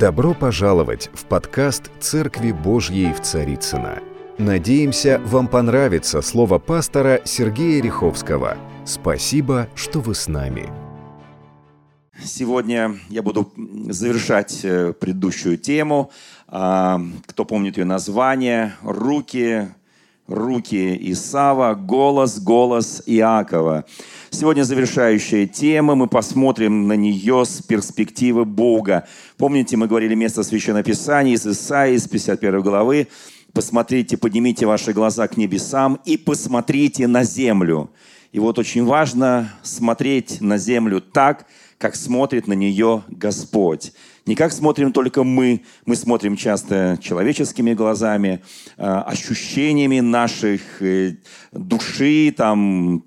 Добро пожаловать в подкаст «Церкви Божьей в Царицына. Надеемся, вам понравится слово пастора Сергея Риховского. Спасибо, что вы с нами. Сегодня я буду завершать э, предыдущую тему. А, кто помнит ее название? «Руки, руки Исава, голос, голос Иакова». Сегодня завершающая тема, мы посмотрим на нее с перспективы Бога. Помните, мы говорили место Священного Писания из Исаии, из 51 главы. Посмотрите, поднимите ваши глаза к небесам и посмотрите на землю. И вот очень важно смотреть на землю так, как смотрит на нее Господь. Не как смотрим только мы, мы смотрим часто человеческими глазами, а, ощущениями наших э, души, там,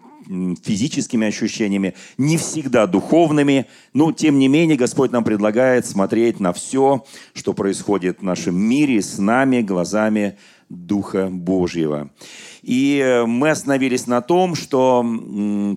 физическими ощущениями, не всегда духовными, но тем не менее Господь нам предлагает смотреть на все, что происходит в нашем мире с нами глазами Духа Божьего. И э, мы остановились на том, что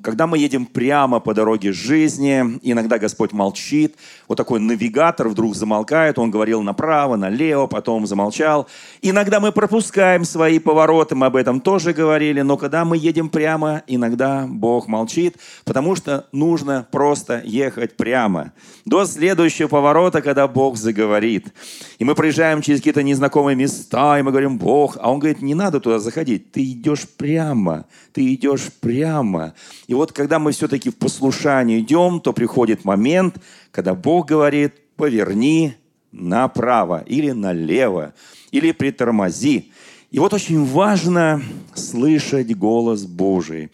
когда мы едем прямо по дороге жизни, иногда Господь молчит, вот такой навигатор вдруг замолкает, он говорил направо, налево, потом замолчал. Иногда мы пропускаем свои повороты, мы об этом тоже говорили, но когда мы едем прямо, иногда Бог молчит, потому что нужно просто ехать прямо до следующего поворота, когда Бог заговорит. И мы проезжаем через какие-то незнакомые места, и мы говорим, Бог, а Он говорит, не надо туда заходить, ты идешь прямо, ты идешь прямо. И вот когда мы все-таки в послушании идем, то приходит момент, когда Бог говорит, поверни направо или налево, или притормози. И вот очень важно слышать голос Божий.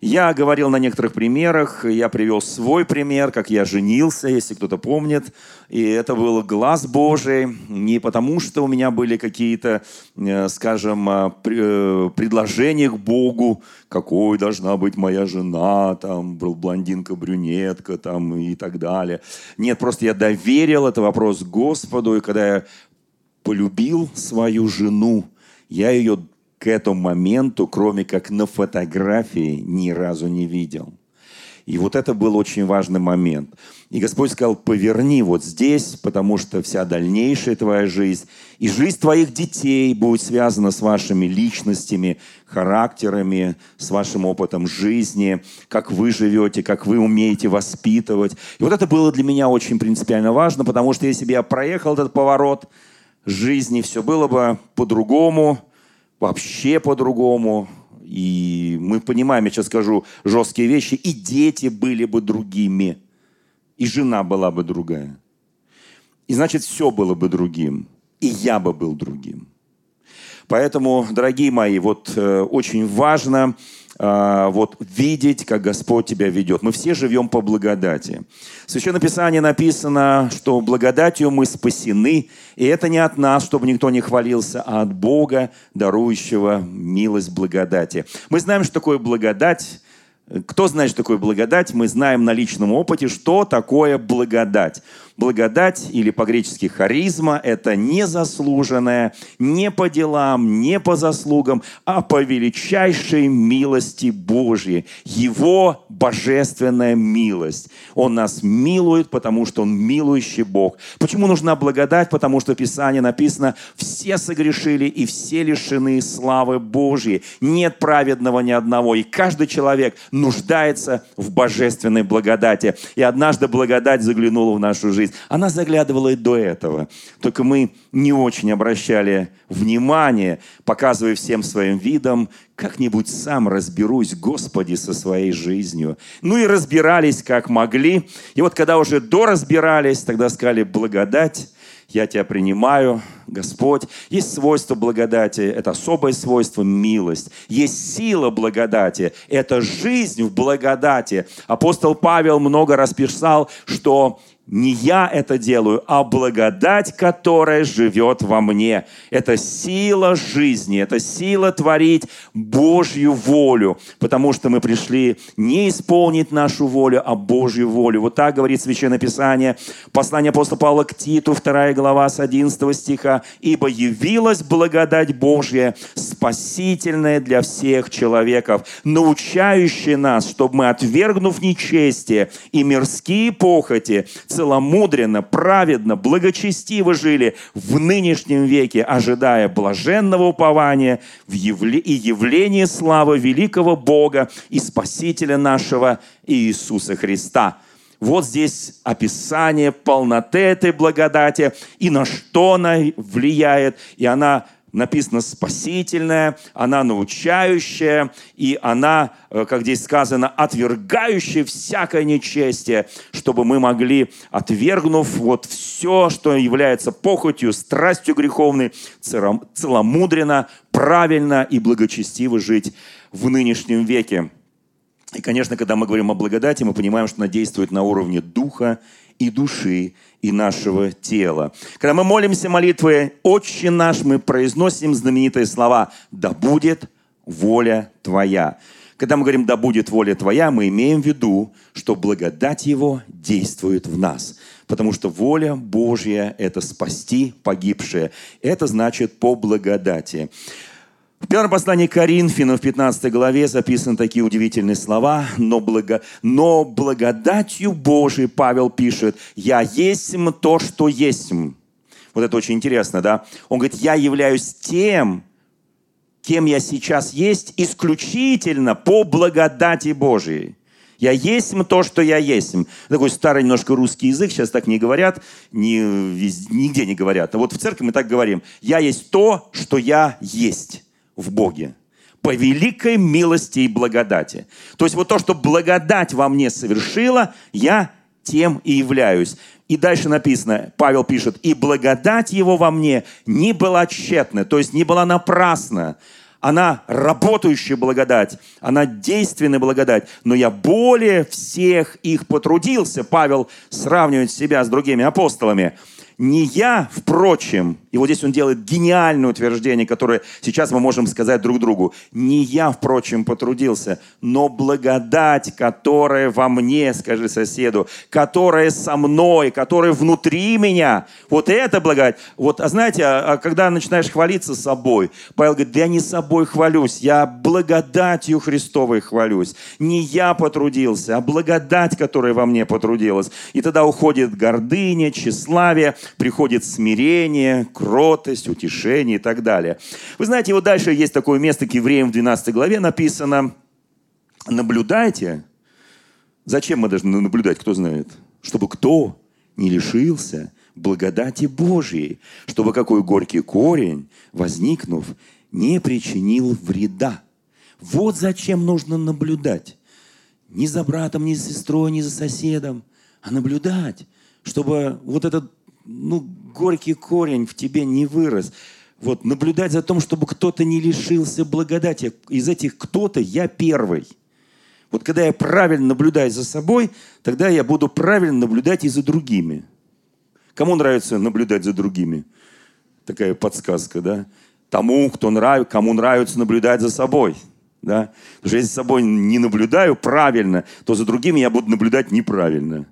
Я говорил на некоторых примерах, я привел свой пример, как я женился, если кто-то помнит. И это был глаз Божий, не потому что у меня были какие-то, э, скажем, э, э, предложения к Богу, какой должна быть моя жена, там, блондинка, брюнетка, там, и так далее. Нет, просто я доверил этот вопрос Господу, и когда я полюбил свою жену, я ее к этому моменту, кроме как на фотографии, ни разу не видел. И вот это был очень важный момент. И Господь сказал, поверни вот здесь, потому что вся дальнейшая твоя жизнь и жизнь твоих детей будет связана с вашими личностями, характерами, с вашим опытом жизни, как вы живете, как вы умеете воспитывать. И вот это было для меня очень принципиально важно, потому что если бы я проехал этот поворот жизни, все было бы по-другому, вообще по-другому. И мы понимаем, я сейчас скажу жесткие вещи, и дети были бы другими, и жена была бы другая. И значит, все было бы другим, и я бы был другим. Поэтому, дорогие мои, вот э, очень важно вот видеть, как Господь тебя ведет. Мы все живем по благодати. В Священном Писании написано, что благодатью мы спасены, и это не от нас, чтобы никто не хвалился, а от Бога, дарующего милость благодати. Мы знаем, что такое благодать. Кто знает, что такое благодать? Мы знаем на личном опыте, что такое благодать. Благодать или по-гречески харизма – это незаслуженное, не по делам, не по заслугам, а по величайшей милости Божьей. Его божественная милость. Он нас милует, потому что Он милующий Бог. Почему нужна благодать? Потому что в Писании написано «все согрешили и все лишены славы Божьей». Нет праведного ни одного. И каждый человек нуждается в божественной благодати. И однажды благодать заглянула в нашу жизнь жизнь. Она заглядывала и до этого. Только мы не очень обращали внимание, показывая всем своим видом, как-нибудь сам разберусь, Господи, со своей жизнью. Ну и разбирались, как могли. И вот когда уже доразбирались, тогда сказали, благодать, я тебя принимаю, Господь. Есть свойство благодати, это особое свойство милость. Есть сила благодати, это жизнь в благодати. Апостол Павел много раз что не я это делаю, а благодать, которая живет во мне. Это сила жизни, это сила творить Божью волю, потому что мы пришли не исполнить нашу волю, а Божью волю. Вот так говорит Священное Писание, послание апостола Павла к Титу, 2 глава с 11 стиха. «Ибо явилась благодать Божья, спасительная для всех человеков, научающая нас, чтобы мы, отвергнув нечестие и мирские похоти, целомудренно, праведно, благочестиво жили в нынешнем веке, ожидая блаженного упования в явле... и явления славы великого Бога и Спасителя нашего Иисуса Христа. Вот здесь описание полноты этой благодати и на что она влияет, и она написано спасительная, она научающая, и она, э, как здесь сказано, отвергающая всякое нечестие, чтобы мы могли, отвергнув вот все, что является похотью, страстью греховной, целомудренно, правильно и благочестиво жить в нынешнем веке. И, конечно, когда мы говорим о благодати, мы понимаем, что она действует на уровне духа и души, и нашего тела. Когда мы молимся молитвой «Отче наш», мы произносим знаменитые слова «Да будет воля Твоя». Когда мы говорим «Да будет воля Твоя», мы имеем в виду, что благодать Его действует в нас. Потому что воля Божья – это спасти погибшее. Это значит по благодати. В первом послании Коринфянам в 15 главе записаны такие удивительные слова. «Но, благо... Но благодатью Божией, Павел пишет, «Я есть то, что есть». Вот это очень интересно, да? Он говорит, «Я являюсь тем, кем я сейчас есть, исключительно по благодати Божией». Я есть то, что я есть. Такой старый немножко русский язык, сейчас так не говорят, ни, нигде не говорят. А вот в церкви мы так говорим. Я есть то, что я есть в Боге по великой милости и благодати. То есть вот то, что благодать во мне совершила, я тем и являюсь. И дальше написано, Павел пишет, и благодать его во мне не была тщетна, то есть не была напрасна. Она работающая благодать, она действенная благодать, но я более всех их потрудился. Павел сравнивает себя с другими апостолами. Не я, впрочем, и вот здесь он делает гениальное утверждение, которое сейчас мы можем сказать друг другу. Не я, впрочем, потрудился, но благодать, которая во мне, скажи соседу, которая со мной, которая внутри меня. Вот это благодать. Вот, а знаете, а, а когда начинаешь хвалиться собой, Павел говорит, да я не собой хвалюсь, я благодатью Христовой хвалюсь. Не я потрудился, а благодать, которая во мне потрудилась. И тогда уходит гордыня, тщеславие, приходит смирение, кротость, утешение и так далее. Вы знаете, вот дальше есть такое место к евреям в 12 главе написано «Наблюдайте». Зачем мы должны наблюдать, кто знает? Чтобы кто не лишился благодати Божьей, чтобы какой горький корень, возникнув, не причинил вреда. Вот зачем нужно наблюдать. Не за братом, не за сестрой, не за соседом, а наблюдать, чтобы вот этот ну, горький корень в тебе не вырос. Вот, наблюдать за том, чтобы кто-то не лишился благодати. Из этих кто-то я первый. Вот когда я правильно наблюдаю за собой, тогда я буду правильно наблюдать и за другими. Кому нравится наблюдать за другими? Такая подсказка, да? Тому, кто нрав... кому нравится наблюдать за собой. Да? Потому что если за собой не наблюдаю правильно, то за другими я буду наблюдать неправильно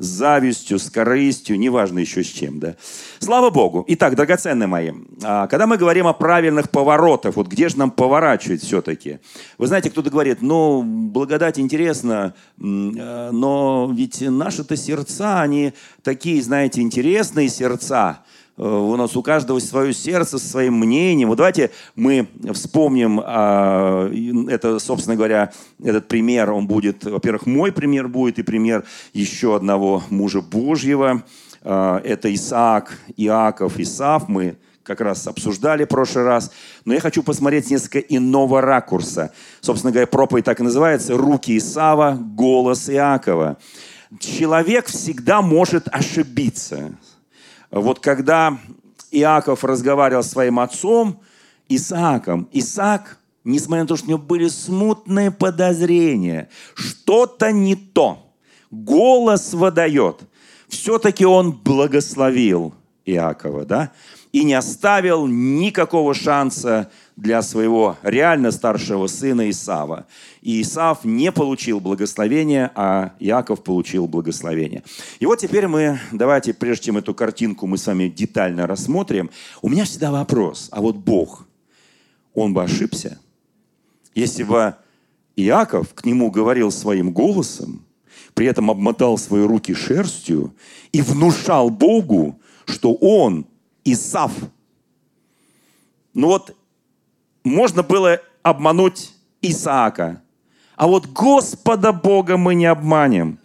с завистью, с корыстью, неважно еще с чем. Да? Слава Богу. Итак, драгоценные мои, а, когда мы говорим о правильных поворотах, вот где же нам поворачивать все-таки? Вы знаете, кто-то говорит, ну, благодать интересно, э, но ведь наши-то сердца, они такие, знаете, интересные сердца, у нас у каждого свое сердце со своим мнением. Вот давайте мы вспомним, а, это, собственно говоря, этот пример, он будет, во-первых, мой пример будет, и пример еще одного мужа Божьего. А, это Исаак, Иаков, Исав. Мы как раз обсуждали в прошлый раз. Но я хочу посмотреть несколько иного ракурса. Собственно говоря, проповедь так и называется «Руки Исава, голос Иакова». Человек всегда может ошибиться. Вот когда Иаков разговаривал с своим отцом Исааком, Исаак, несмотря на то, что у него были смутные подозрения, что-то не то, голос выдает, все-таки он благословил Иакова, да, и не оставил никакого шанса для своего реально старшего сына Исава. И Исав не получил благословения, а Иаков получил благословение. И вот теперь мы, давайте, прежде чем эту картинку мы с вами детально рассмотрим, у меня всегда вопрос, а вот Бог, он бы ошибся? Если бы Иаков к нему говорил своим голосом, при этом обмотал свои руки шерстью и внушал Богу, что он Исав. Ну вот, можно было обмануть Исаака, а вот Господа Бога мы не обманем.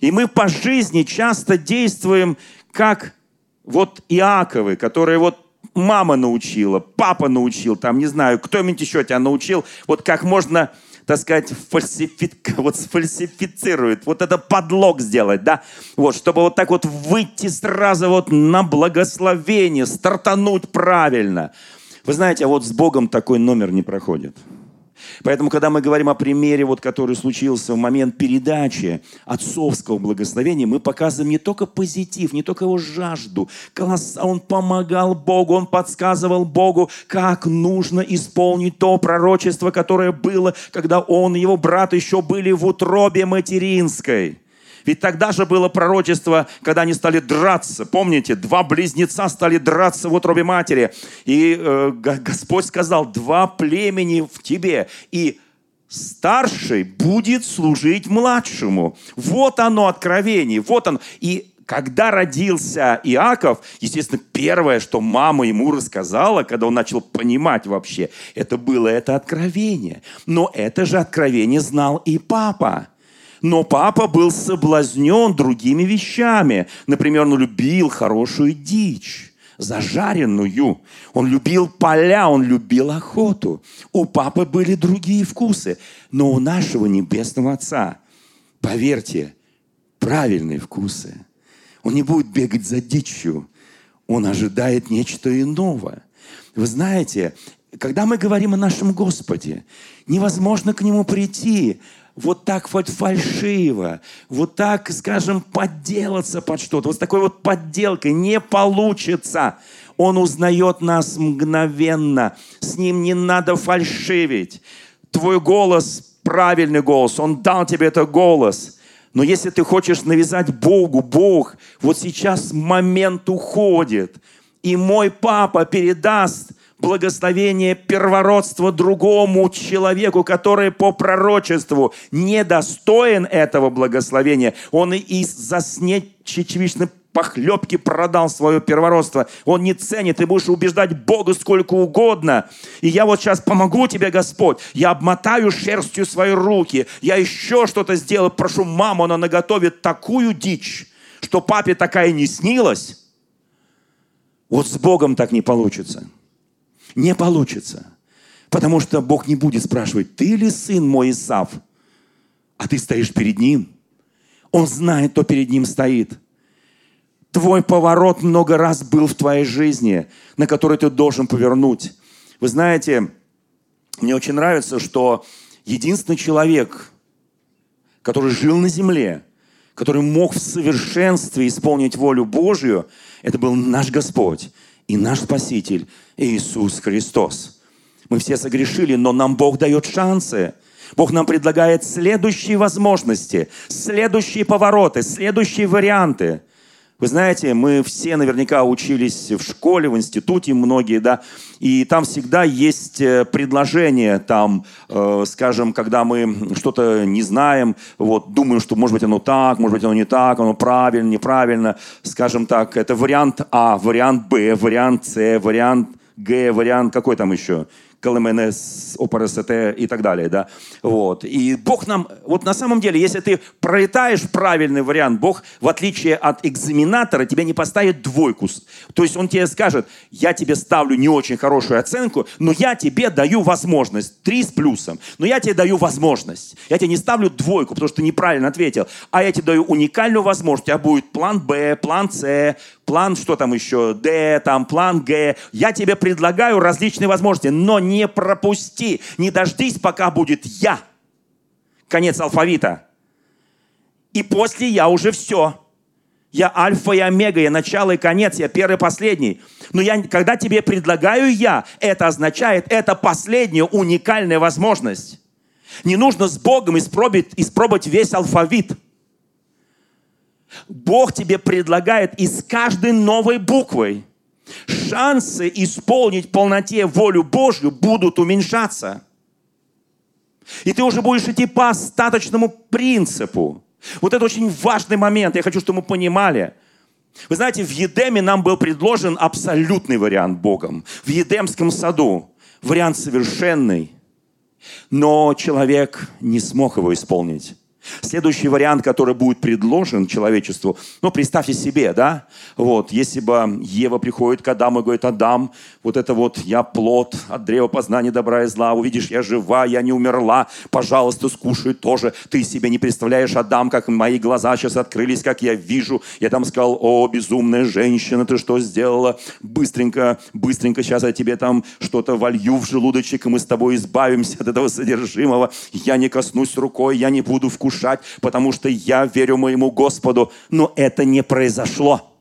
И мы по жизни часто действуем как вот Иаковы, которые вот мама научила, папа научил, там, не знаю, кто-нибудь еще тебя научил, вот как можно так сказать, фальсифи... вот сфальсифицирует, вот это подлог сделать, да, вот, чтобы вот так вот выйти сразу вот на благословение, стартануть правильно. Вы знаете, а вот с Богом такой номер не проходит. Поэтому, когда мы говорим о примере, вот, который случился в момент передачи отцовского благословения, мы показываем не только позитив, не только его жажду. Он помогал Богу, он подсказывал Богу, как нужно исполнить то пророчество, которое было, когда он и его брат еще были в утробе материнской. Ведь тогда же было пророчество, когда они стали драться. Помните, два близнеца стали драться в утробе матери. И э, Господь сказал, два племени в тебе. И старший будет служить младшему. Вот оно откровение, вот оно. И когда родился Иаков, естественно, первое, что мама ему рассказала, когда он начал понимать вообще, это было это откровение. Но это же откровение знал и папа. Но папа был соблазнен другими вещами. Например, он любил хорошую дичь зажаренную. Он любил поля, он любил охоту. У папы были другие вкусы. Но у нашего Небесного Отца, поверьте, правильные вкусы. Он не будет бегать за дичью. Он ожидает нечто иного. Вы знаете, когда мы говорим о нашем Господе, невозможно к Нему прийти вот так вот фальшиво, вот так, скажем, подделаться под что-то, вот с такой вот подделкой не получится. Он узнает нас мгновенно. С ним не надо фальшивить. Твой голос правильный голос. Он дал тебе этот голос. Но если ты хочешь навязать Богу, Бог, вот сейчас момент уходит. И мой папа передаст благословение первородства другому человеку, который по пророчеству недостоин этого благословения. Он и из-за чечевичной похлебки продал свое первородство. Он не ценит. Ты будешь убеждать Бога сколько угодно. И я вот сейчас помогу тебе, Господь. Я обмотаю шерстью свои руки. Я еще что-то сделаю. Прошу маму, она наготовит такую дичь, что папе такая не снилась. Вот с Богом так не получится не получится. Потому что Бог не будет спрашивать, ты ли сын мой Исав? А ты стоишь перед ним. Он знает, кто перед ним стоит. Твой поворот много раз был в твоей жизни, на который ты должен повернуть. Вы знаете, мне очень нравится, что единственный человек, который жил на земле, который мог в совершенстве исполнить волю Божью, это был наш Господь и наш Спаситель Иисус Христос. Мы все согрешили, но нам Бог дает шансы. Бог нам предлагает следующие возможности, следующие повороты, следующие варианты – вы знаете, мы все наверняка учились в школе, в институте, многие, да, и там всегда есть э, предложение, там, э, скажем, когда мы что-то не знаем, вот, думаем, что, может быть, оно так, может быть, оно не так, оно правильно, неправильно, скажем так, это вариант А, вариант Б, вариант С, вариант Г, вариант какой там еще? КЛМНС, ОПРСТ и так далее, да, вот. И Бог нам, вот на самом деле, если ты пролетаешь правильный вариант, Бог, в отличие от экзаменатора, тебя не поставит двойку. То есть Он тебе скажет, я тебе ставлю не очень хорошую оценку, но я тебе даю возможность, три с плюсом, но я тебе даю возможность. Я тебе не ставлю двойку, потому что ты неправильно ответил, а я тебе даю уникальную возможность. У тебя будет план Б, план С, план, что там еще, Д, там, план Г. Я тебе предлагаю различные возможности, но не пропусти, не дождись, пока будет я. Конец алфавита. И после я уже все. Я альфа и омега, я начало и конец, я первый и последний. Но я, когда тебе предлагаю я, это означает, это последняя уникальная возможность. Не нужно с Богом испробовать, испробовать весь алфавит – Бог тебе предлагает и с каждой новой буквой шансы исполнить полноте волю Божью будут уменьшаться. И ты уже будешь идти по остаточному принципу. Вот это очень важный момент. Я хочу, чтобы мы понимали. Вы знаете, в Едеме нам был предложен абсолютный вариант Богом. В Едемском саду вариант совершенный. Но человек не смог его исполнить. Следующий вариант, который будет предложен человечеству, ну, представьте себе, да, вот, если бы Ева приходит к Адаму и говорит, Адам, вот это вот я плод от древа познания добра и зла, увидишь, я жива, я не умерла, пожалуйста, скушай тоже. Ты себе не представляешь, Адам, как мои глаза сейчас открылись, как я вижу. Я там сказал, о, безумная женщина, ты что сделала? Быстренько, быстренько сейчас я тебе там что-то волью в желудочек, и мы с тобой избавимся от этого содержимого. Я не коснусь рукой, я не буду вкушать вкушать, потому что я верю моему Господу. Но это не произошло.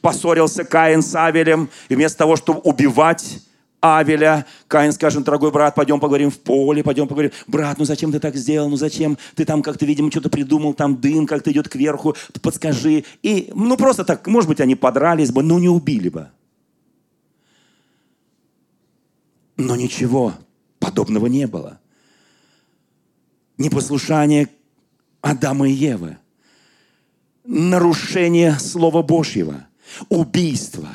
Поссорился Каин с Авелем, и вместо того, чтобы убивать Авеля, Каин скажет, дорогой брат, пойдем поговорим в поле, пойдем поговорим. Брат, ну зачем ты так сделал? Ну зачем? Ты там как-то, видимо, что-то придумал, там дым как-то идет кверху, подскажи. И, ну просто так, может быть, они подрались бы, но не убили бы. Но ничего подобного не было непослушание Адама и Евы, нарушение Слова Божьего, убийство,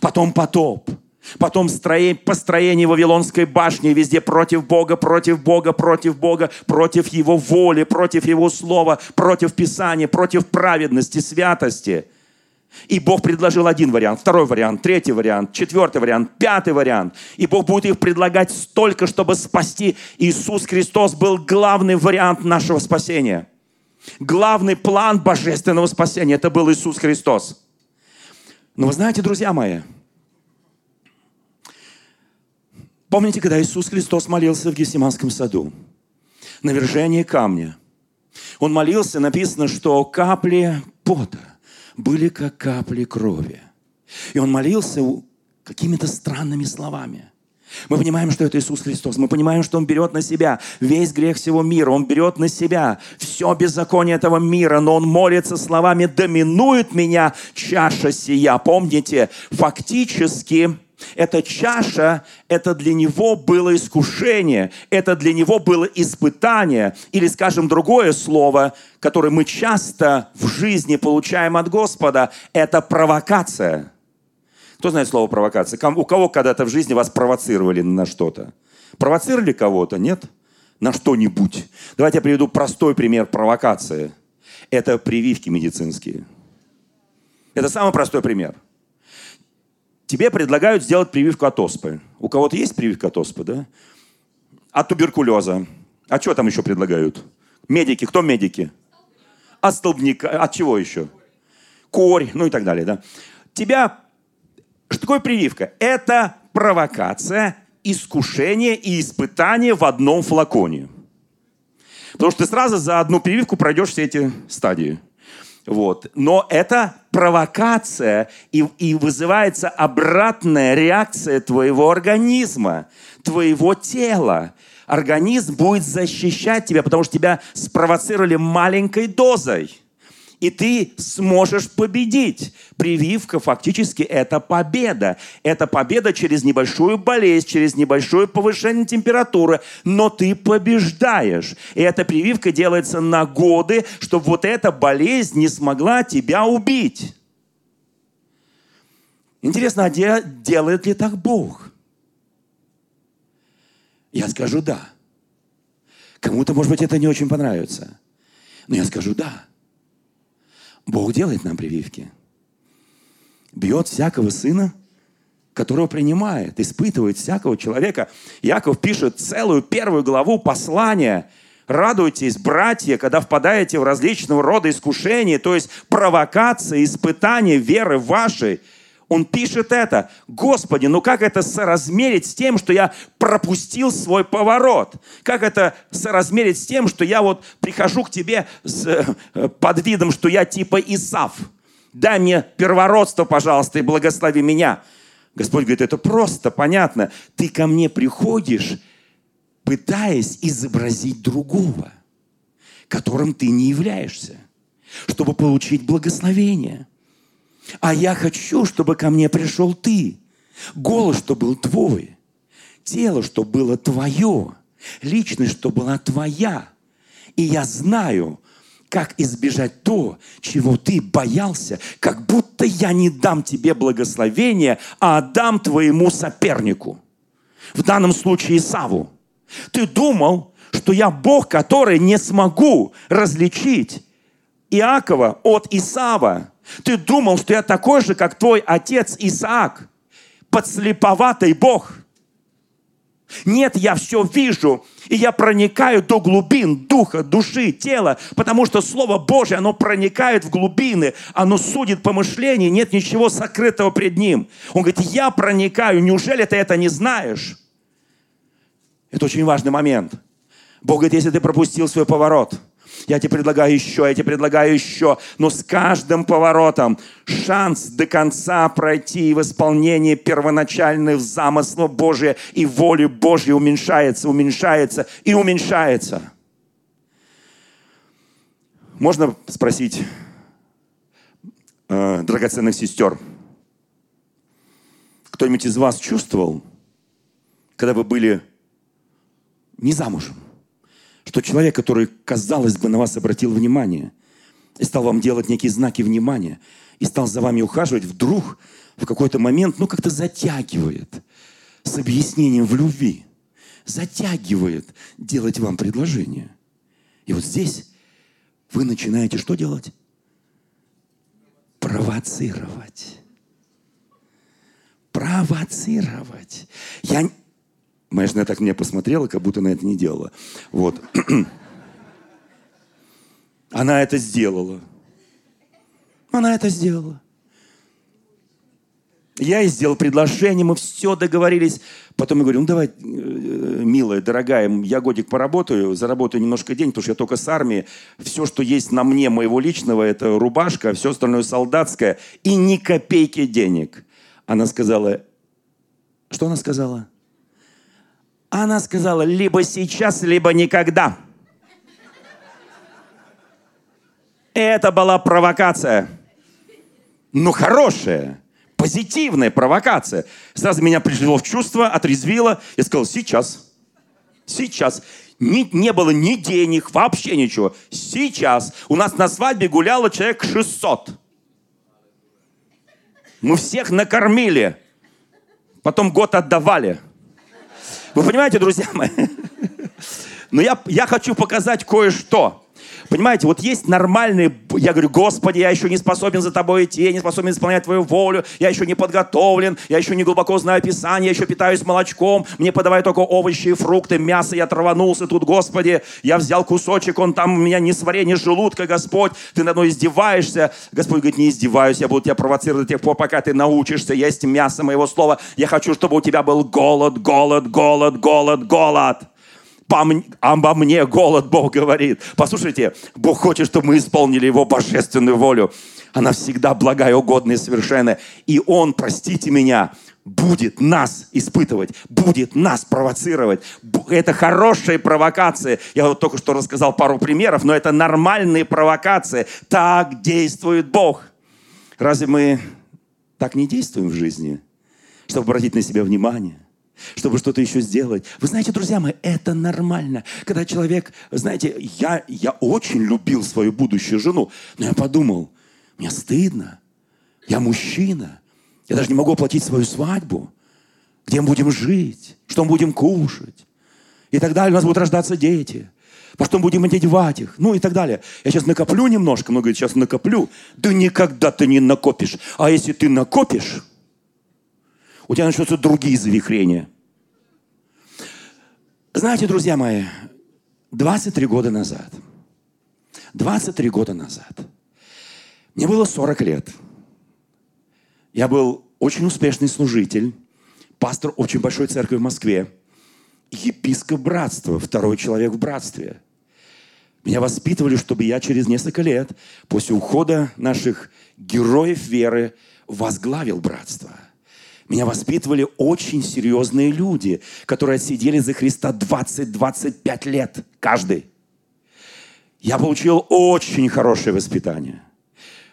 потом потоп, потом построение Вавилонской башни, везде против Бога, против Бога, против Бога, против Его воли, против Его Слова, против Писания, против праведности, святости – и Бог предложил один вариант, второй вариант, третий вариант, четвертый вариант, пятый вариант. И Бог будет их предлагать столько, чтобы спасти. Иисус Христос был главный вариант нашего спасения. Главный план божественного спасения – это был Иисус Христос. Но вы знаете, друзья мои, помните, когда Иисус Христос молился в Гефсиманском саду? На вержении камня. Он молился, написано, что капли пота – были как капли крови. И он молился какими-то странными словами. Мы понимаем, что это Иисус Христос. Мы понимаем, что Он берет на себя весь грех всего мира. Он берет на себя все беззаконие этого мира. Но Он молится словами «доминует меня чаша сия». Помните, фактически эта чаша, это для него было искушение, это для него было испытание. Или, скажем, другое слово, которое мы часто в жизни получаем от Господа, это провокация. Кто знает слово провокация? У кого когда-то в жизни вас провоцировали на что-то? Провоцировали кого-то? Нет? На что-нибудь. Давайте я приведу простой пример провокации. Это прививки медицинские. Это самый простой пример – тебе предлагают сделать прививку от оспы. У кого-то есть прививка от оспы, да? От туберкулеза. А что там еще предлагают? Медики. Кто медики? От столбняка. От чего еще? Корь, ну и так далее, да? Тебя... Что такое прививка? Это провокация, искушение и испытание в одном флаконе. Потому что ты сразу за одну прививку пройдешь все эти стадии. Вот. Но это провокация и, и вызывается обратная реакция твоего организма, твоего тела. Организм будет защищать тебя, потому что тебя спровоцировали маленькой дозой и ты сможешь победить. Прививка фактически это победа. Это победа через небольшую болезнь, через небольшое повышение температуры, но ты побеждаешь. И эта прививка делается на годы, чтобы вот эта болезнь не смогла тебя убить. Интересно, а де, делает ли так Бог? Я скажу да. Кому-то, может быть, это не очень понравится. Но я скажу да. Бог делает нам прививки. Бьет всякого сына, которого принимает, испытывает всякого человека. Яков пишет целую первую главу послания. Радуйтесь, братья, когда впадаете в различного рода искушения, то есть провокации, испытания веры вашей – он пишет это. Господи, ну как это соразмерить с тем, что я пропустил свой поворот? Как это соразмерить с тем, что я вот прихожу к тебе с, э, под видом, что я типа Исав? Дай мне первородство, пожалуйста, и благослови меня. Господь говорит, это просто, понятно. Ты ко мне приходишь, пытаясь изобразить другого, которым ты не являешься, чтобы получить благословение – а я хочу, чтобы ко мне пришел ты. Голос, что был твой. Тело, что было твое. Личность, что была твоя. И я знаю, как избежать то, чего ты боялся, как будто я не дам тебе благословения, а отдам твоему сопернику. В данном случае Исаву. Ты думал, что я Бог, который не смогу различить Иакова от Исава. Ты думал, что я такой же, как твой отец Исаак, подслеповатый Бог. Нет, я все вижу, и я проникаю до глубин духа, души, тела, потому что Слово Божье, оно проникает в глубины, оно судит помышления, нет ничего сокрытого пред Ним. Он говорит, я проникаю, неужели ты это не знаешь? Это очень важный момент. Бог говорит, если ты пропустил свой поворот, я тебе предлагаю еще, я тебе предлагаю еще. Но с каждым поворотом шанс до конца пройти в исполнение первоначальных замыслов Божия и воли Божьей уменьшается, уменьшается и уменьшается. Можно спросить э, драгоценных сестер, кто-нибудь из вас чувствовал, когда вы были не замужем, что человек, который, казалось бы, на вас обратил внимание и стал вам делать некие знаки внимания, и стал за вами ухаживать, вдруг в какой-то момент, ну, как-то затягивает с объяснением в любви, затягивает делать вам предложение. И вот здесь вы начинаете что делать? Провоцировать. Провоцировать. Я, Моя жена так мне посмотрела, как будто она это не делала. Вот. Она это сделала. Она это сделала. Я ей сделал предложение, мы все договорились. Потом я говорю, ну давай, э, милая, дорогая, я годик поработаю, заработаю немножко денег, потому что я только с армии. Все, что есть на мне, моего личного, это рубашка, а все остальное солдатское. И ни копейки денег. Она сказала, что она сказала? Она сказала, либо сейчас, либо никогда. Это была провокация. Ну, хорошая, позитивная провокация. Сразу меня пришло в чувство, отрезвило. Я сказал, сейчас. Сейчас. Не, не было ни денег, вообще ничего. Сейчас. У нас на свадьбе гуляло человек 600. Мы всех накормили. Потом год отдавали. Вы понимаете, друзья мои? Но я, я хочу показать кое-что. Понимаете, вот есть нормальные, я говорю, Господи, я еще не способен за Тобой идти, я не способен исполнять Твою волю, я еще не подготовлен, я еще не глубоко знаю Писание, я еще питаюсь молочком, мне подавай только овощи и фрукты, мясо, я траванулся тут, Господи, я взял кусочек, он там у меня не сварение желудка, Господь, Ты надо мной издеваешься. Господь говорит, не издеваюсь, я буду тебя провоцировать до тех пор, пока ты научишься есть мясо моего слова. Я хочу, чтобы у тебя был голод, голод, голод, голод, голод обо мне голод, Бог говорит. Послушайте, Бог хочет, чтобы мы исполнили Его божественную волю. Она всегда благая, угодная и совершенная. И Он, простите меня, будет нас испытывать, будет нас провоцировать. Это хорошие провокации. Я вот только что рассказал пару примеров, но это нормальные провокации. Так действует Бог. Разве мы так не действуем в жизни, чтобы обратить на себя внимание? Чтобы что-то еще сделать. Вы знаете, друзья мои, это нормально. Когда человек, знаете, я, я очень любил свою будущую жену, но я подумал, мне стыдно, я мужчина, я даже не могу оплатить свою свадьбу. Где мы будем жить, что мы будем кушать. И так далее. У нас будут рождаться дети. Во что мы будем одевать их? Ну и так далее. Я сейчас накоплю немножко. Много говорит, сейчас накоплю. Да никогда ты не накопишь. А если ты накопишь, у тебя начнутся другие завихрения. Знаете, друзья мои, 23 года назад, 23 года назад, мне было 40 лет. Я был очень успешный служитель, пастор очень большой церкви в Москве, епископ братства, второй человек в братстве. Меня воспитывали, чтобы я через несколько лет после ухода наших героев веры возглавил братство – меня воспитывали очень серьезные люди, которые отсидели за Христа 20-25 лет каждый. Я получил очень хорошее воспитание.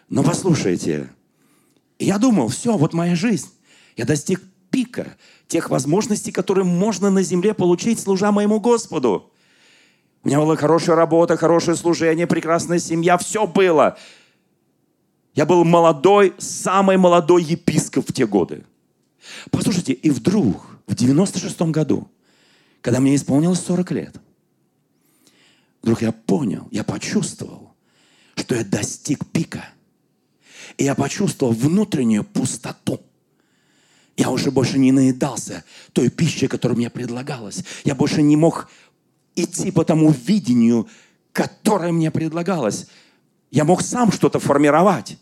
Но послушайте, я думал, все, вот моя жизнь. Я достиг пика тех возможностей, которые можно на земле получить, служа моему Господу. У меня была хорошая работа, хорошее служение, прекрасная семья, все было. Я был молодой, самый молодой епископ в те годы. Послушайте, и вдруг, в 96 году, когда мне исполнилось 40 лет, вдруг я понял, я почувствовал, что я достиг пика. И я почувствовал внутреннюю пустоту. Я уже больше не наедался той пищей, которая мне предлагалась. Я больше не мог идти по тому видению, которое мне предлагалось. Я мог сам что-то формировать.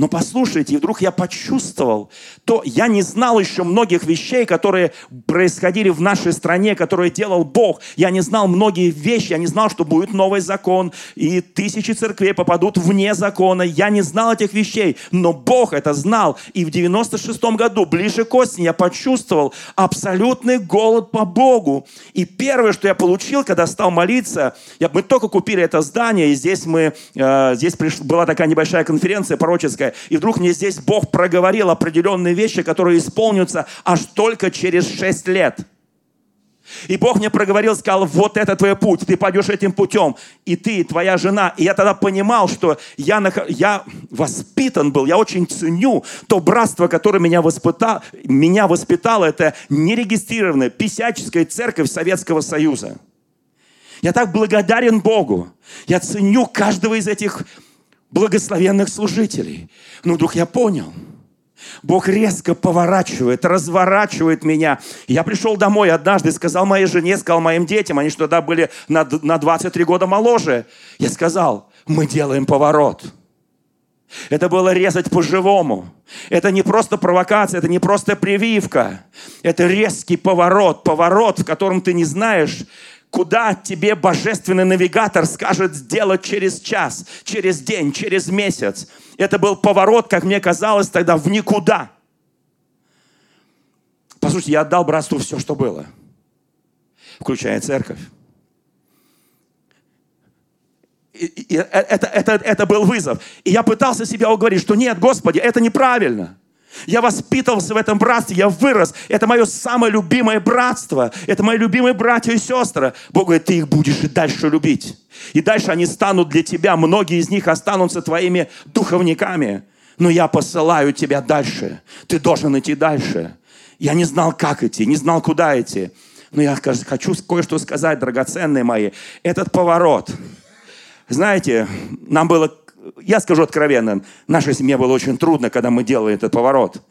Но послушайте, и вдруг я почувствовал, то я не знал еще многих вещей, которые происходили в нашей стране, которые делал Бог. Я не знал многие вещи, я не знал, что будет новый закон, и тысячи церквей попадут вне закона. Я не знал этих вещей, но Бог это знал. И в 96 году, ближе к осени, я почувствовал абсолютный голод по Богу. И первое, что я получил, когда стал молиться, я, мы только купили это здание, и здесь мы, э, здесь приш, была такая небольшая конференция пророческая, И вдруг мне здесь Бог проговорил определенные вещи, которые исполнятся аж только через шесть лет. И Бог мне проговорил, сказал, вот это твой путь, ты пойдешь этим путем, и ты, и твоя жена. И я тогда понимал, что я, я воспитан был, я очень ценю то братство, которое меня воспитало, меня воспитало это нерегистрированная писяческая церковь Советского Союза. Я так благодарен Богу. Я ценю каждого из этих благословенных служителей. Но вдруг я понял, Бог резко поворачивает, разворачивает меня. Я пришел домой однажды, сказал моей жене, сказал моим детям, они что тогда были на, на 23 года моложе. Я сказал, мы делаем поворот. Это было резать по-живому. Это не просто провокация, это не просто прививка. Это резкий поворот, поворот, в котором ты не знаешь, куда тебе божественный навигатор скажет сделать через час, через день, через месяц. Это был поворот, как мне казалось тогда, в никуда. Послушайте, я отдал братству все, что было, включая церковь. И, и, это, это, это был вызов. И я пытался себя уговорить, что нет, Господи, это неправильно. Я воспитывался в этом братстве, я вырос. Это мое самое любимое братство. Это мои любимые братья и сестры. Бог говорит, ты их будешь и дальше любить. И дальше они станут для тебя, многие из них останутся твоими духовниками. Но я посылаю тебя дальше. Ты должен идти дальше. Я не знал, как идти, не знал, куда идти. Но я хочу кое-что сказать, драгоценные мои. Этот поворот. Знаете, нам было я скажу откровенно, нашей семье было очень трудно, когда мы делали этот поворот.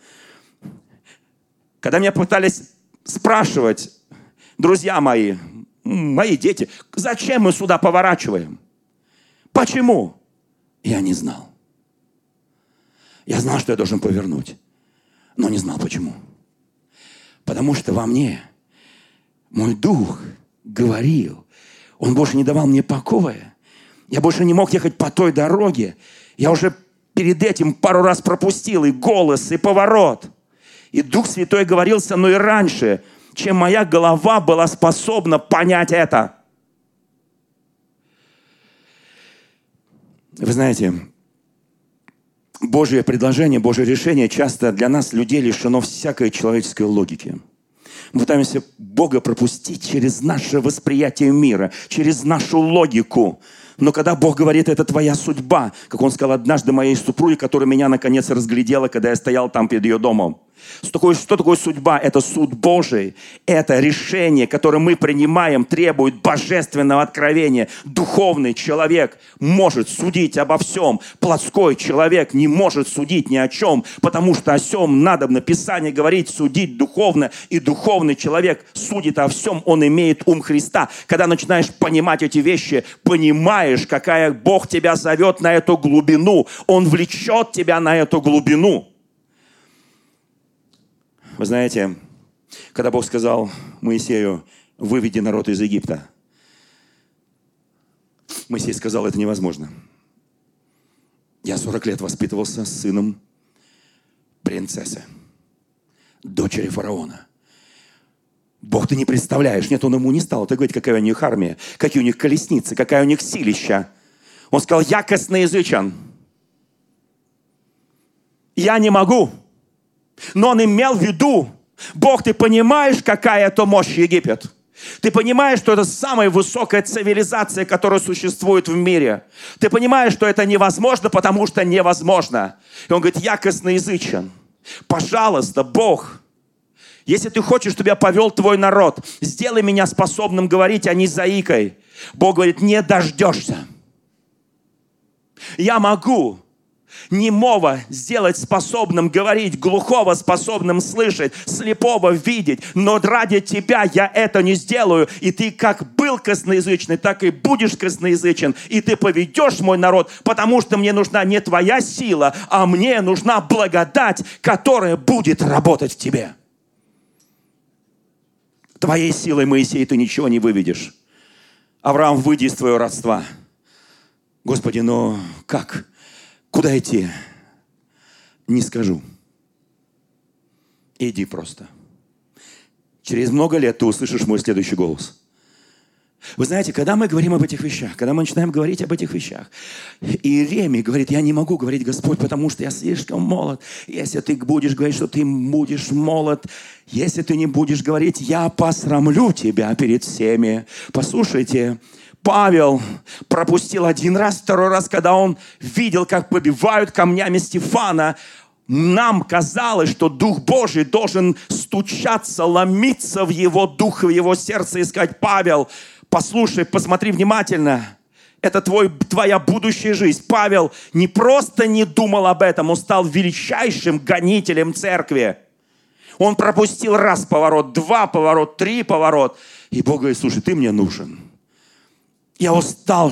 Когда меня пытались спрашивать, друзья мои, мои дети, зачем мы сюда поворачиваем? Почему? Я не знал. Я знал, что я должен повернуть, но не знал почему. Потому что во мне мой дух говорил, он больше не давал мне покоя. Я больше не мог ехать по той дороге. Я уже перед этим пару раз пропустил и голос, и поворот. И Дух Святой говорил со мной раньше, чем моя голова была способна понять это. Вы знаете, Божье предложение, Божье решение часто для нас, людей, лишено всякой человеческой логики. Мы пытаемся Бога пропустить через наше восприятие мира, через нашу логику. Но когда Бог говорит, это твоя судьба, как Он сказал однажды моей супруге, которая меня наконец разглядела, когда я стоял там перед ее домом. Что такое, судьба? Это суд Божий. Это решение, которое мы принимаем, требует божественного откровения. Духовный человек может судить обо всем. Плотской человек не может судить ни о чем, потому что о всем надо в Написании говорить, судить духовно. И духовный человек судит о всем, он имеет ум Христа. Когда начинаешь понимать эти вещи, понимаешь, какая Бог тебя зовет на эту глубину. Он влечет тебя на эту глубину. Вы знаете, когда Бог сказал Моисею, выведи народ из Египта, Моисей сказал, это невозможно. Я 40 лет воспитывался с сыном принцессы, дочери фараона. Бог, ты не представляешь. Нет, он ему не стал. Ты говорить, какая у них армия, какие у них колесницы, какая у них силища. Он сказал, я косноязычен. Я не могу. Но он имел в виду, Бог, ты понимаешь, какая это мощь Египет? Ты понимаешь, что это самая высокая цивилизация, которая существует в мире. Ты понимаешь, что это невозможно, потому что невозможно. И он говорит, я косноязычен. Пожалуйста, Бог, если ты хочешь, чтобы я повел твой народ, сделай меня способным говорить, а не заикой. Бог говорит, не дождешься. Я могу немого сделать способным говорить, глухого способным слышать, слепого видеть. Но ради тебя я это не сделаю. И ты как был косноязычный, так и будешь косноязычен. И ты поведешь мой народ, потому что мне нужна не твоя сила, а мне нужна благодать, которая будет работать в тебе. Твоей силой, Моисей, ты ничего не выведешь. Авраам, выйди из твоего родства. Господи, но как? Куда идти? Не скажу. Иди просто. Через много лет ты услышишь мой следующий голос. Вы знаете, когда мы говорим об этих вещах, когда мы начинаем говорить об этих вещах, Иеремия говорит, я не могу говорить, Господь, потому что я слишком молод. Если ты будешь говорить, что ты будешь молод, если ты не будешь говорить, я посрамлю тебя перед всеми. Послушайте, Павел пропустил один раз, второй раз, когда он видел, как побивают камнями Стефана, нам казалось, что Дух Божий должен стучаться, ломиться в его дух, в его сердце и сказать, Павел, послушай, посмотри внимательно, это твой, твоя будущая жизнь. Павел не просто не думал об этом, он стал величайшим гонителем церкви. Он пропустил раз поворот, два поворот, три поворот. И Бог говорит, слушай, ты мне нужен. Я устал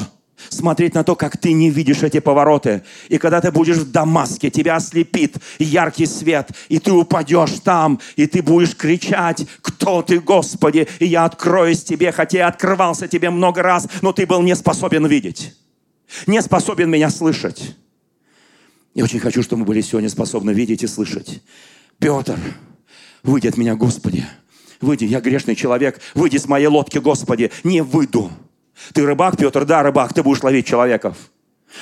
смотреть на то, как ты не видишь эти повороты. И когда ты будешь в Дамаске, тебя ослепит яркий свет, и ты упадешь там, и ты будешь кричать, кто ты, Господи, и я откроюсь тебе, хотя я открывался тебе много раз, но ты был не способен видеть, не способен меня слышать. Я очень хочу, чтобы мы были сегодня способны видеть и слышать. Петр, выйди от меня, Господи. Выйди, я грешный человек. Выйди с моей лодки, Господи. Не выйду. Ты рыбак, Петр? Да, рыбак, ты будешь ловить человеков.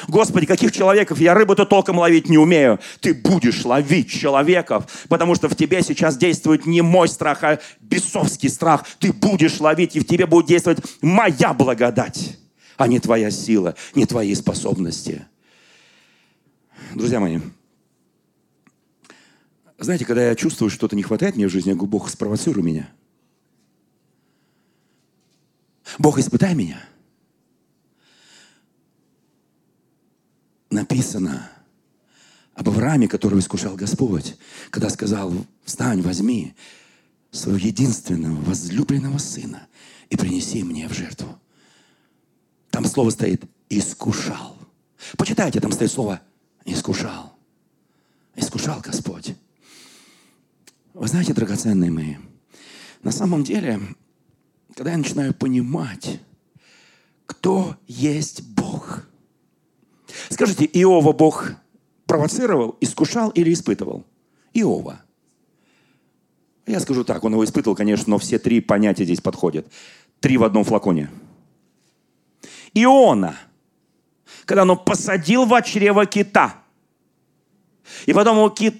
Господи, каких человеков? Я рыбу-то толком ловить не умею. Ты будешь ловить человеков, потому что в тебе сейчас действует не мой страх, а бесовский страх. Ты будешь ловить, и в тебе будет действовать моя благодать, а не твоя сила, не твои способности. Друзья мои, знаете, когда я чувствую, что что-то не хватает мне в жизни, я говорю, Бог, спровоцируй меня – Бог, испытай меня. Написано об Аврааме, которого искушал Господь, когда сказал, встань, возьми своего единственного возлюбленного сына и принеси мне в жертву. Там слово стоит «искушал». Почитайте, там стоит слово «искушал». Искушал Господь. Вы знаете, драгоценные мои, на самом деле когда я начинаю понимать, кто есть Бог. Скажите, Иова Бог провоцировал, искушал или испытывал? Иова. Я скажу так, он его испытывал, конечно, но все три понятия здесь подходят. Три в одном флаконе. Иона, когда он посадил в чрево кита, и потом его кит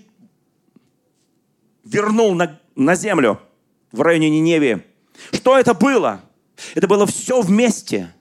вернул на, на землю в районе Ниневии, что это было? Это было все вместе.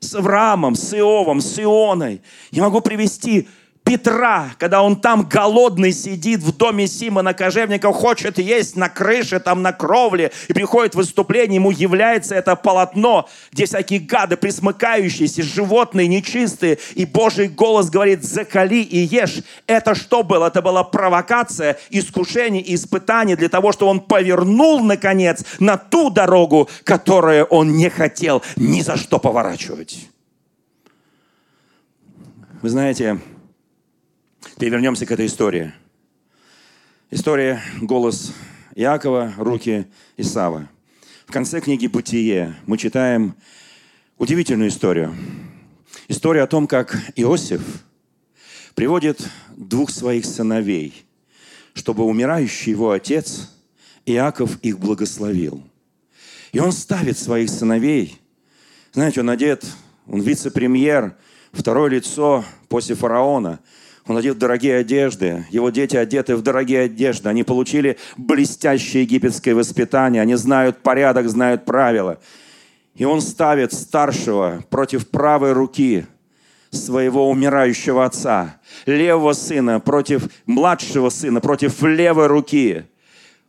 С Авраамом, с Иовом, с Ионой. Я могу привести Петра, когда он там голодный сидит в доме Симона Кожевника, хочет есть на крыше, там на кровле, и приходит выступление, ему является это полотно, где всякие гады, присмыкающиеся, животные, нечистые, и Божий голос говорит, закали и ешь. Это что было? Это была провокация, искушение и испытание для того, чтобы он повернул, наконец, на ту дорогу, которую он не хотел ни за что поворачивать. Вы знаете, Теперь вернемся к этой истории. История «Голос Иакова, руки Исава». В конце книги «Бытие» мы читаем удивительную историю. Историю о том, как Иосиф приводит двух своих сыновей, чтобы умирающий его отец Иаков их благословил. И он ставит своих сыновей, знаете, он одет, он вице-премьер, второе лицо после фараона – Он одет в дорогие одежды. Его дети одеты в дорогие одежды. Они получили блестящее египетское воспитание. Они знают порядок, знают правила. И он ставит старшего против правой руки своего умирающего отца, левого сына против младшего сына, против левой руки.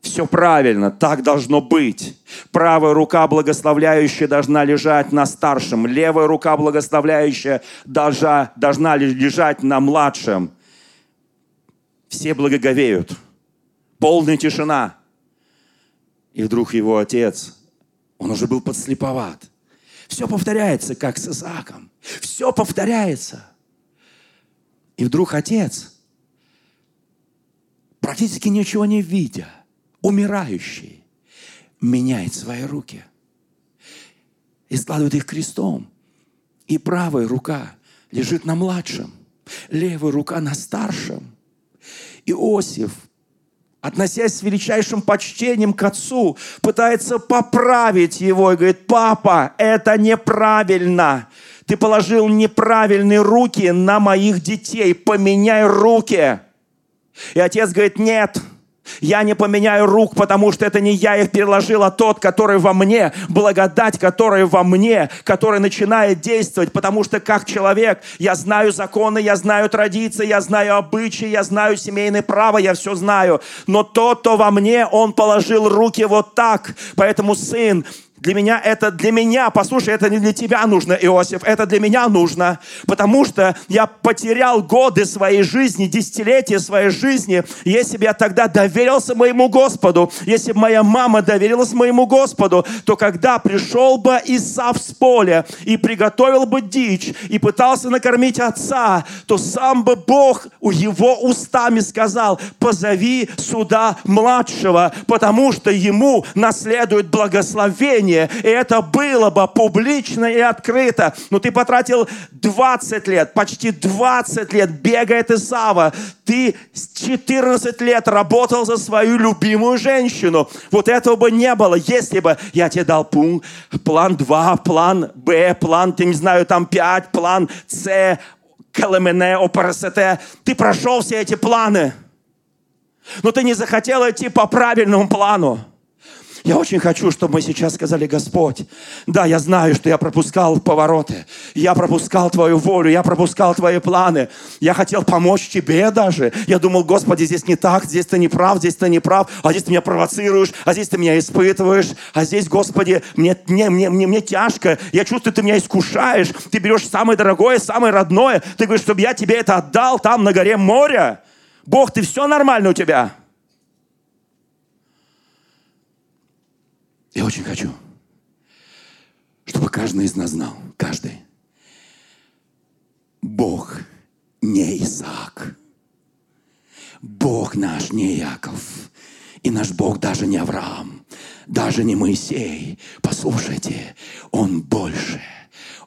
Все правильно, так должно быть. Правая рука благословляющая должна лежать на старшем, левая рука благословляющая должна, должна лежать на младшем. Все благоговеют. Полная тишина. И вдруг его отец, он уже был подслеповат. Все повторяется, как с Исааком. Все повторяется. И вдруг отец, практически ничего не видя, умирающий, меняет свои руки и складывает их крестом. И правая рука лежит на младшем, левая рука на старшем. Иосиф, относясь с величайшим почтением к отцу, пытается поправить его и говорит, папа, это неправильно. Ты положил неправильные руки на моих детей, поменяй руки. И отец говорит, нет, я не поменяю рук, потому что это не я их переложил, а тот, который во мне, благодать, которая во мне, который начинает действовать, потому что как человек я знаю законы, я знаю традиции, я знаю обычаи, я знаю семейное право, я все знаю. Но тот, кто во мне, он положил руки вот так. Поэтому, сын, для меня это, для меня, послушай, это не для тебя нужно, Иосиф, это для меня нужно, потому что я потерял годы своей жизни, десятилетия своей жизни, если бы я тогда доверился моему Господу, если бы моя мама доверилась моему Господу, то когда пришел бы Исав с поля и приготовил бы дичь и пытался накормить отца, то сам бы Бог у его устами сказал, позови сюда младшего, потому что ему наследует благословение служение, и это было бы публично и открыто. Но ты потратил 20 лет, почти 20 лет бегает Исава. Ты 14 лет работал за свою любимую женщину. Вот этого бы не было, если бы я тебе дал пункт, план 2, план Б, план, ты не знаю, там 5, план С, КЛМН, ОПРСТ. Ты прошел все эти планы. Но ты не захотел идти по правильному плану. Я очень хочу, чтобы мы сейчас сказали, Господь, да, я знаю, что я пропускал повороты, я пропускал Твою волю, я пропускал Твои планы, я хотел помочь Тебе даже. Я думал, Господи, здесь не так, здесь Ты не прав, здесь Ты не прав, а здесь Ты меня провоцируешь, а здесь Ты меня испытываешь, а здесь, Господи, мне, мне, мне, мне, мне тяжко, я чувствую, Ты меня искушаешь, Ты берешь самое дорогое, самое родное, Ты говоришь, чтобы я Тебе это отдал там на горе моря. Бог, Ты все нормально у Тебя? Я очень хочу, чтобы каждый из нас знал, каждый, Бог не Исаак. Бог наш не Яков. И наш Бог даже не Авраам, даже не Моисей. Послушайте, Он больше –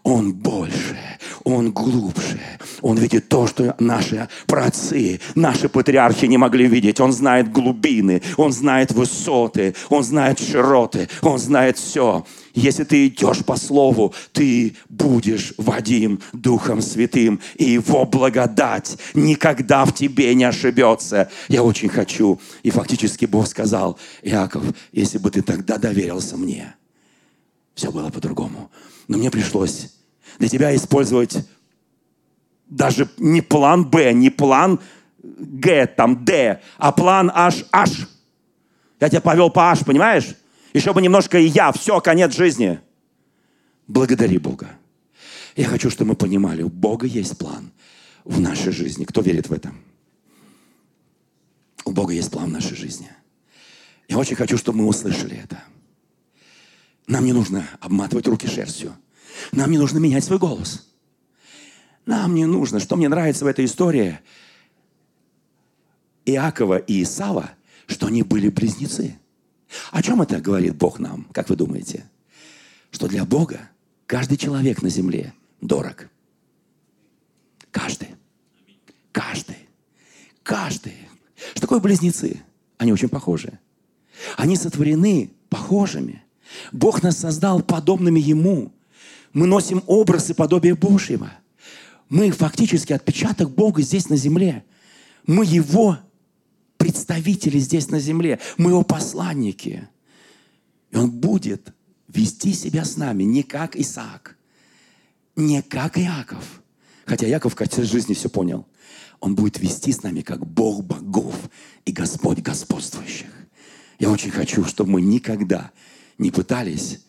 он больше, Он глубже. Он видит то, что наши праотцы, наши патриархи не могли видеть. Он знает глубины, Он знает высоты, Он знает широты, Он знает все. Если ты идешь по Слову, ты будешь Вадим Духом Святым, и Его благодать никогда в тебе не ошибется. Я очень хочу. И фактически Бог сказал, Иаков, если бы ты тогда доверился мне, все было по-другому. Но мне пришлось для тебя использовать даже не план Б, не план Г, там Д, а план H, H. Я тебя повел по H, понимаешь? Еще бы немножко и я, все, конец жизни. Благодари Бога. Я хочу, чтобы мы понимали, у Бога есть план в нашей жизни. Кто верит в это? У Бога есть план в нашей жизни. Я очень хочу, чтобы мы услышали это. Нам не нужно обматывать руки шерстью. Нам не нужно менять свой голос. Нам не нужно, что мне нравится в этой истории Иакова и Исава, что они были близнецы. О чем это говорит Бог нам, как вы думаете? Что для Бога каждый человек на земле дорог. Каждый. Каждый. Каждый. Что такое близнецы? Они очень похожи. Они сотворены похожими. Бог нас создал подобными Ему. Мы носим образ и подобие Божьего. Мы фактически отпечаток Бога здесь на земле. Мы Его представители здесь на земле. Мы Его посланники. И Он будет вести себя с нами не как Исаак, не как Иаков. Хотя Иаков в конце жизни все понял. Он будет вести с нами как Бог богов и Господь господствующих. Я очень хочу, чтобы мы никогда не пытались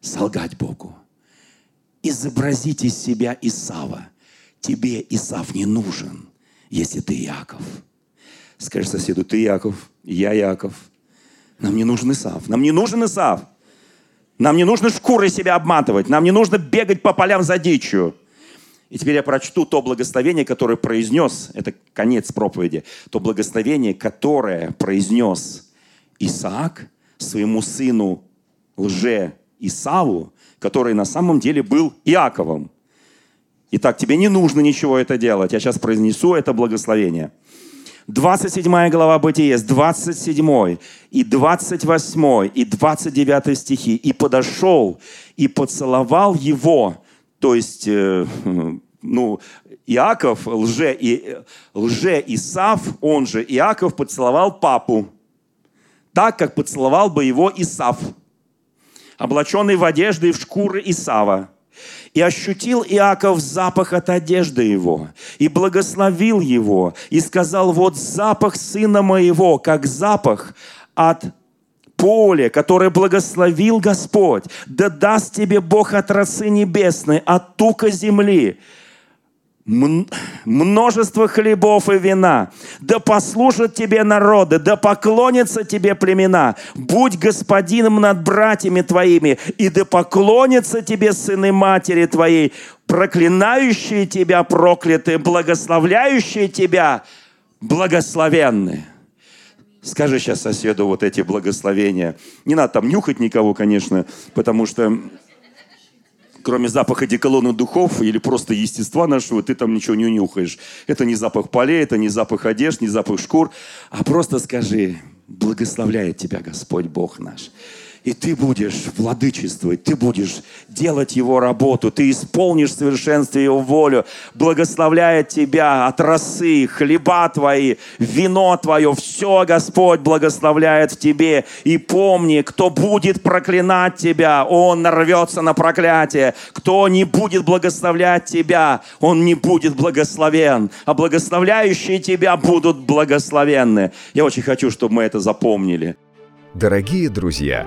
солгать Богу. Изобразить из себя Исава. Тебе Исав не нужен, если ты Иаков. Скажи соседу, ты Яков, я Яков. Нам не нужен Исав. Нам не нужен Исав. Нам не нужно шкурой себя обматывать. Нам не нужно бегать по полям за дичью. И теперь я прочту то благословение, которое произнес, это конец проповеди, то благословение, которое произнес Исаак своему сыну лже Исаву, который на самом деле был Иаковом. Итак, тебе не нужно ничего это делать. Я сейчас произнесу это благословение. 27 глава Бытие, 27 и 28 и 29 стихи. «И подошел и поцеловал его, то есть, э, ну, Иаков, лже, и, лже Исав, он же Иаков, поцеловал папу, так, как поцеловал бы его Исав, облаченный в одежды и в шкуры Исава. И ощутил Иаков запах от одежды его, и благословил его, и сказал, вот запах сына моего, как запах от поле, которое благословил Господь, да даст тебе Бог от росы небесной, от тука земли, множество хлебов и вина. Да послушат тебе народы, да поклонятся тебе племена. Будь господином над братьями твоими, и да поклонятся тебе сыны матери твоей, проклинающие тебя прокляты, благословляющие тебя благословенные. Скажи сейчас соседу вот эти благословения. Не надо там нюхать никого, конечно, потому что кроме запаха деколона духов или просто естества нашего, ты там ничего не нюхаешь. Это не запах полей, это не запах одежд, не запах шкур, а просто скажи, благословляет тебя Господь Бог наш и ты будешь владычествовать, ты будешь делать Его работу, ты исполнишь в совершенстве Его волю, благословляет тебя от росы, хлеба твои, вино твое, все Господь благословляет в тебе. И помни, кто будет проклинать тебя, он нарвется на проклятие. Кто не будет благословлять тебя, он не будет благословен. А благословляющие тебя будут благословенны. Я очень хочу, чтобы мы это запомнили. Дорогие друзья,